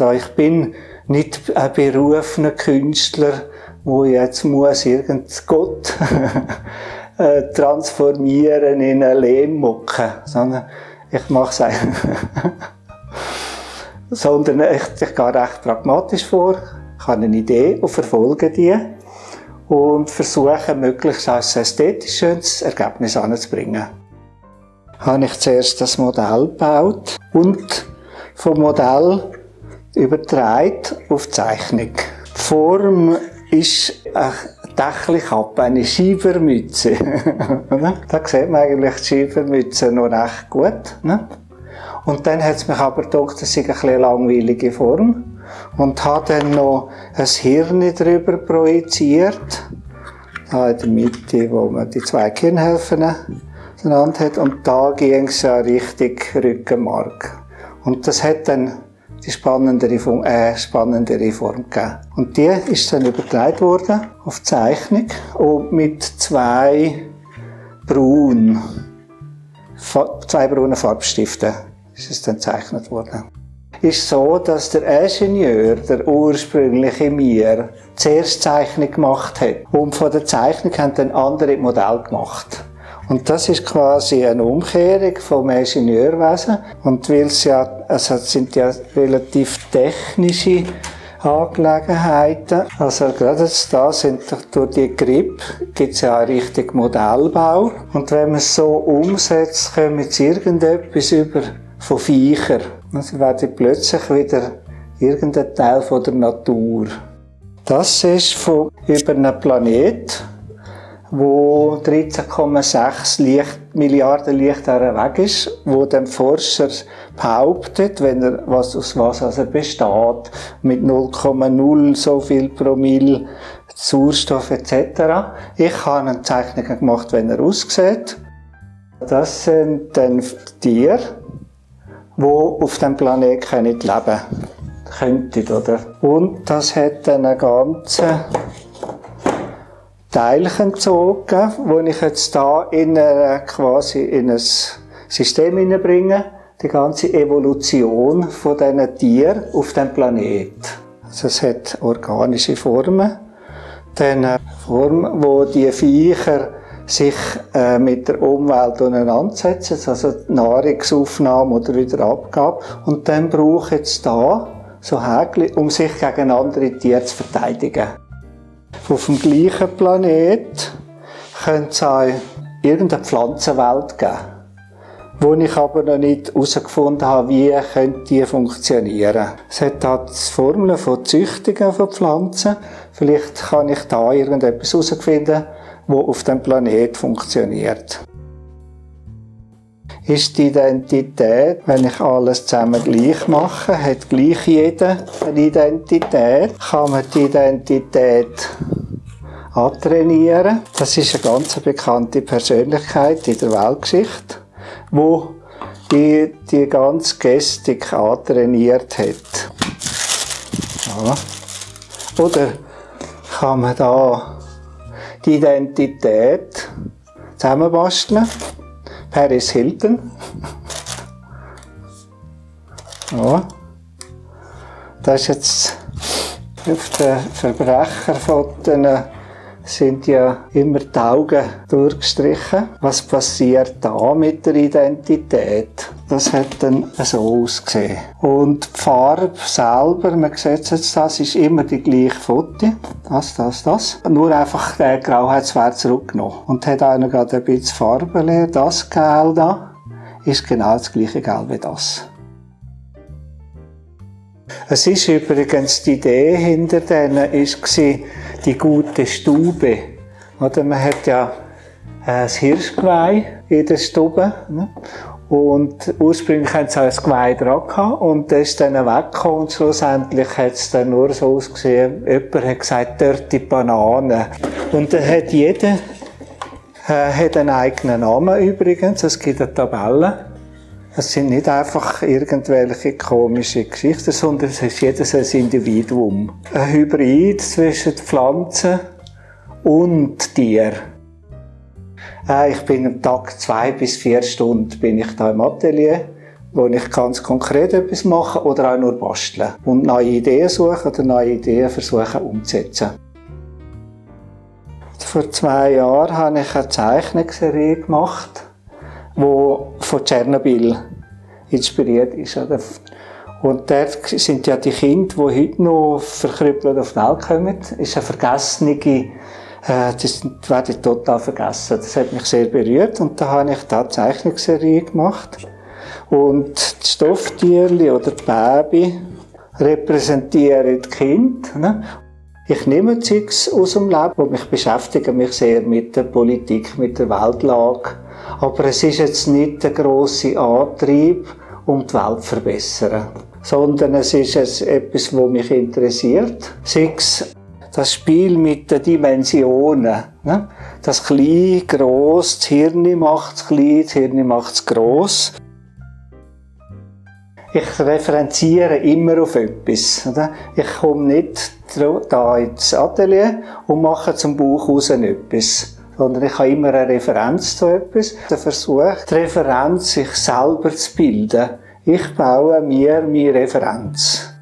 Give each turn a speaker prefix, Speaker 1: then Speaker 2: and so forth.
Speaker 1: Also ich bin nicht ein berufener Künstler, wo jetzt muss irgend Gott äh, transformieren in eine Lehmmucke, sondern ich mache es sondern ich, ich gehe recht pragmatisch vor, ich habe eine Idee und verfolge die und versuche möglichst ein ästhetisch schönes Ergebnis anzubringen. Habe ich zuerst das Modell gebaut und vom Modell übertragen auf die Zeichnung. Die Form ist eine Dächelkappe, eine Schiebermütze. da sieht man eigentlich die Schiebermütze noch recht gut. Ne? Und dann hat es mich aber gedacht, das ist eine langweilige Form. Und habe dann noch ein Hirn darüber projiziert. Da in der Mitte, wo man die zwei Gehirnhälften genannt hat. Und da ging es ja richtig Rückenmark. Und das hat dann die spannendere Form, äh, spannendere Form gegeben. Und die ist dann übertragen worden auf Zeichnung und mit zwei braun, zwei braunen Farbstiften ist es dann gezeichnet worden. Ist so, dass der Ingenieur, der ursprüngliche mir, zuerst Zeichnung gemacht hat. Und von der Zeichnung haben dann andere Modell gemacht. Und das ist quasi eine Umkehrung vom Ingenieurwesen. Und weil es ja, also es sind ja relativ technische Angelegenheiten. Also gerade jetzt da sind durch die Grip gibt es ja einen richtigen Modellbau. Und wenn man es so umsetzt, kommen jetzt irgendetwas über von Viechern. Sie werden plötzlich wieder irgendein Teil von der Natur. Das ist von über einen Planet, wo 13,6 Milliarden Lichtjahre weg ist, wo dem Forscher behauptet, wenn er was aus was also besteht, mit 0,0 so viel Promille Sauerstoff etc. Ich habe eine Zeichnung gemacht, wenn er aussieht. Das sind dann Tiere, die auf dem Planeten leben können. Könnten, oder? Und das hat dann eine ganze Teilchen gezogen, wo ich jetzt da in eine, quasi in ein System hineinbringe, die ganze Evolution von diesen Tieren auf dem Planet. Also es hat organische Formen, dann eine Form, wo die Viecher sich äh, mit der Umwelt auseinandersetzen, also Nahrungsaufnahme oder wieder Abgabe. Und dann brauche ich jetzt da so Häkchen, um sich gegen andere Tiere zu verteidigen. Auf dem gleichen Planet könnte es auch irgendeine Pflanzenwelt geben, wo ich aber noch nicht herausgefunden habe, wie könnte die funktionieren. Es hat da die Formeln von Züchtungen von Pflanzen. Vielleicht kann ich da irgendetwas herausfinden, wo auf dem Planet funktioniert. Ist die Identität, wenn ich alles zusammen gleich mache, hat gleich jeder eine Identität, kann man die Identität antrainieren. Das ist eine ganz bekannte Persönlichkeit in der Weltgeschichte, wo die, die ganze Gestik antrainiert hat. Ja. Oder kann man da die Identität zusammenbasteln? Paris Hilton. Ja. Das ist jetzt auf den Verbrecherfotos sind ja immer die Augen durchgestrichen. Was passiert da mit der Identität? Das hat dann so ausgesehen. Und die Farbe selber, man sieht jetzt, das ist immer die gleiche Foto. Das, das, das. Nur einfach der Grauheitswert zurückgenommen. Und hat auch noch ein bisschen Farbe leer. Das Gel da ist genau das gleiche Gel wie das. Es ist übrigens die Idee hinter denen ist die gute Stube. Oder man hat ja ein Hirschgeweih in der Stube. Ne? Und ursprünglich hatten sie auch ein Geweih dran gehabt, und das ist dann weggekommen und schlussendlich hat es dann nur so ausgesehen, jemand hat gesagt, dort die Banane. Und dann hat jeder äh, hat einen eigenen Namen übrigens, es gibt eine Tabelle. Es sind nicht einfach irgendwelche komische Geschichten, sondern es ist jedes ein Individuum. Ein Hybrid zwischen Pflanzen und Tier. Äh, ich bin am Tag zwei bis vier Stunden bin ich da im Atelier wo ich ganz konkret etwas mache oder auch nur basteln und neue Ideen suchen oder neue Ideen versuchen umzusetzen. Vor zwei Jahren habe ich eine Zeichnungsserie gemacht, die von Tschernobyl inspiriert ist. Und dort sind ja die Kinder, die heute noch verkrüppelt auf die Welt kommen, ist eine vergessene, äh, das werde total vergessen. Das hat mich sehr berührt und da habe ich da Zeichnungsserie gemacht. Und die Stofftierli oder die Baby repräsentieren die Kinder. Ne? Ich nehme Zeugs aus dem Leben und ich beschäftige mich sehr mit der Politik, mit der Weltlage. Aber es ist jetzt nicht der grosse Antrieb, um die Welt verbessern. Sondern es ist etwas, was mich interessiert. Sechs, das Spiel mit den Dimensionen. Ne? Das Klein, Gross, das Hirn macht es klein, das Hirn macht es gross. Ich referenziere immer auf etwas. Ich komme nicht da ins Atelier und mache zum Buch raus etwas. Sondern ich habe immer eine Referenz zu etwas. Der Versuch, die Referenz sich selber zu bilden. Ich baue mir meine Referenz.